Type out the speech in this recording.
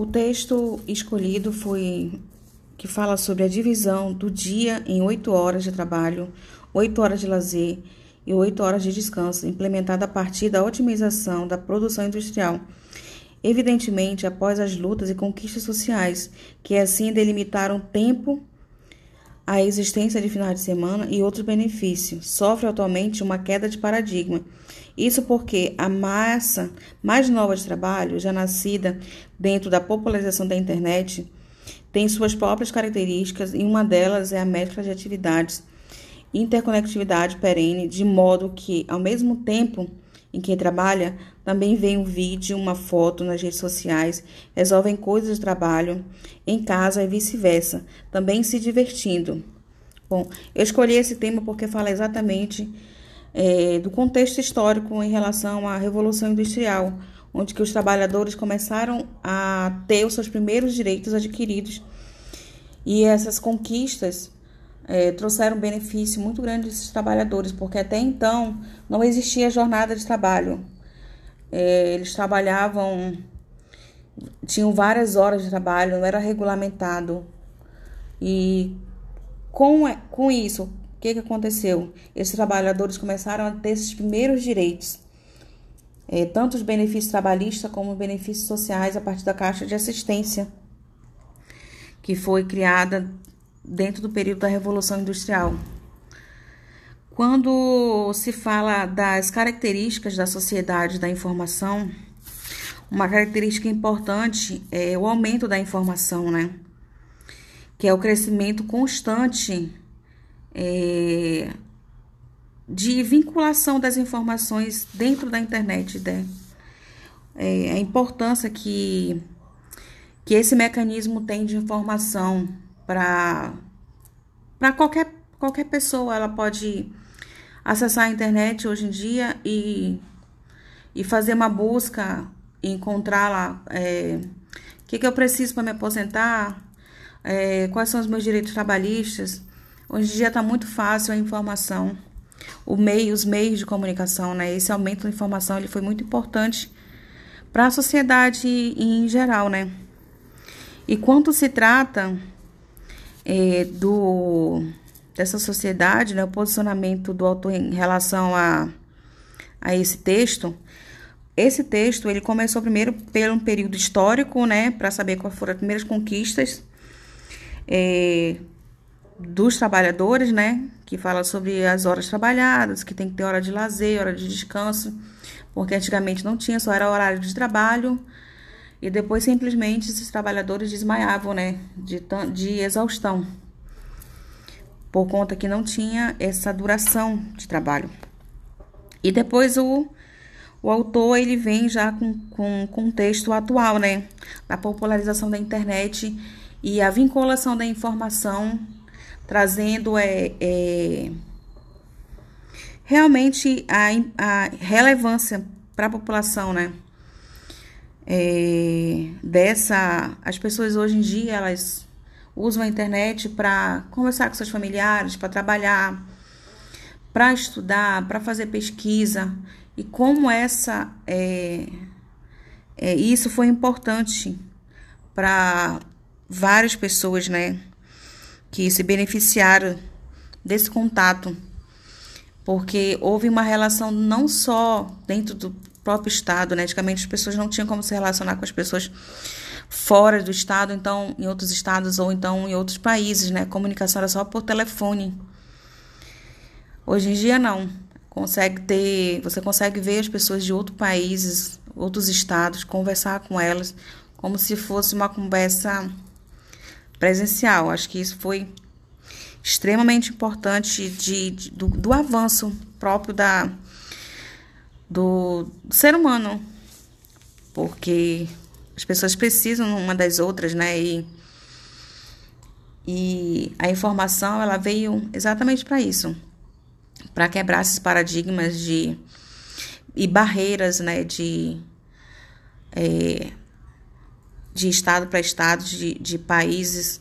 O texto escolhido foi que fala sobre a divisão do dia em oito horas de trabalho, oito horas de lazer e oito horas de descanso, implementada a partir da otimização da produção industrial. Evidentemente, após as lutas e conquistas sociais, que assim delimitaram tempo a existência de finais de semana e outros benefícios, sofre atualmente uma queda de paradigma. Isso porque a massa mais nova de trabalho, já nascida dentro da popularização da internet, tem suas próprias características e uma delas é a mescla de atividades, interconectividade perene, de modo que, ao mesmo tempo em que trabalha, também vê um vídeo, uma foto nas redes sociais, resolvem coisas de trabalho em casa e vice-versa, também se divertindo. Bom, eu escolhi esse tema porque fala exatamente é, do contexto histórico em relação à Revolução Industrial, onde que os trabalhadores começaram a ter os seus primeiros direitos adquiridos e essas conquistas é, trouxeram benefício muito grande desses trabalhadores, porque até então não existia jornada de trabalho. É, eles trabalhavam, tinham várias horas de trabalho, não era regulamentado. E com, com isso, o que, que aconteceu? Esses trabalhadores começaram a ter esses primeiros direitos, é, tanto os benefícios trabalhistas como os benefícios sociais a partir da Caixa de Assistência, que foi criada dentro do período da Revolução Industrial. Quando se fala das características da sociedade da informação, uma característica importante é o aumento da informação, né? Que é o crescimento constante é, de vinculação das informações dentro da internet, né? É, a importância que, que esse mecanismo tem de informação para qualquer, qualquer pessoa. Ela pode acessar a internet hoje em dia e, e fazer uma busca e encontrar lá é, o que, que eu preciso para me aposentar, é, quais são os meus direitos trabalhistas. Hoje em dia está muito fácil a informação, o meio, os meios de comunicação, né? Esse aumento da informação ele foi muito importante para a sociedade em geral, né? E quando se trata é, do dessa sociedade, né, o posicionamento do autor em relação a, a esse texto. Esse texto ele começou primeiro pelo um período histórico, né, para saber quais foram as primeiras conquistas é, dos trabalhadores, né, que fala sobre as horas trabalhadas, que tem que ter hora de lazer, hora de descanso, porque antigamente não tinha, só era horário de trabalho. E depois simplesmente esses trabalhadores desmaiavam, né, de, de exaustão, por conta que não tinha essa duração de trabalho. E depois o, o autor ele vem já com, com contexto atual, né, da popularização da internet e a vinculação da informação, trazendo é, é realmente a, a relevância para a população, né? É, dessa. As pessoas hoje em dia elas usam a internet para conversar com seus familiares, para trabalhar, para estudar, para fazer pesquisa e como essa é, é, isso foi importante para várias pessoas, né, que se beneficiaram desse contato, porque houve uma relação não só dentro do próprio estado, né? Antigamente as pessoas não tinham como se relacionar com as pessoas fora do estado, então em outros estados ou então em outros países, né? A comunicação era só por telefone. Hoje em dia não. Consegue ter, você consegue ver as pessoas de outros países, outros estados, conversar com elas como se fosse uma conversa presencial. Acho que isso foi extremamente importante de, de do, do avanço próprio da do ser humano, porque as pessoas precisam uma das outras, né? E, e a informação ela veio exatamente para isso, para quebrar esses paradigmas de e barreiras, né? De é, de estado para estado, de, de países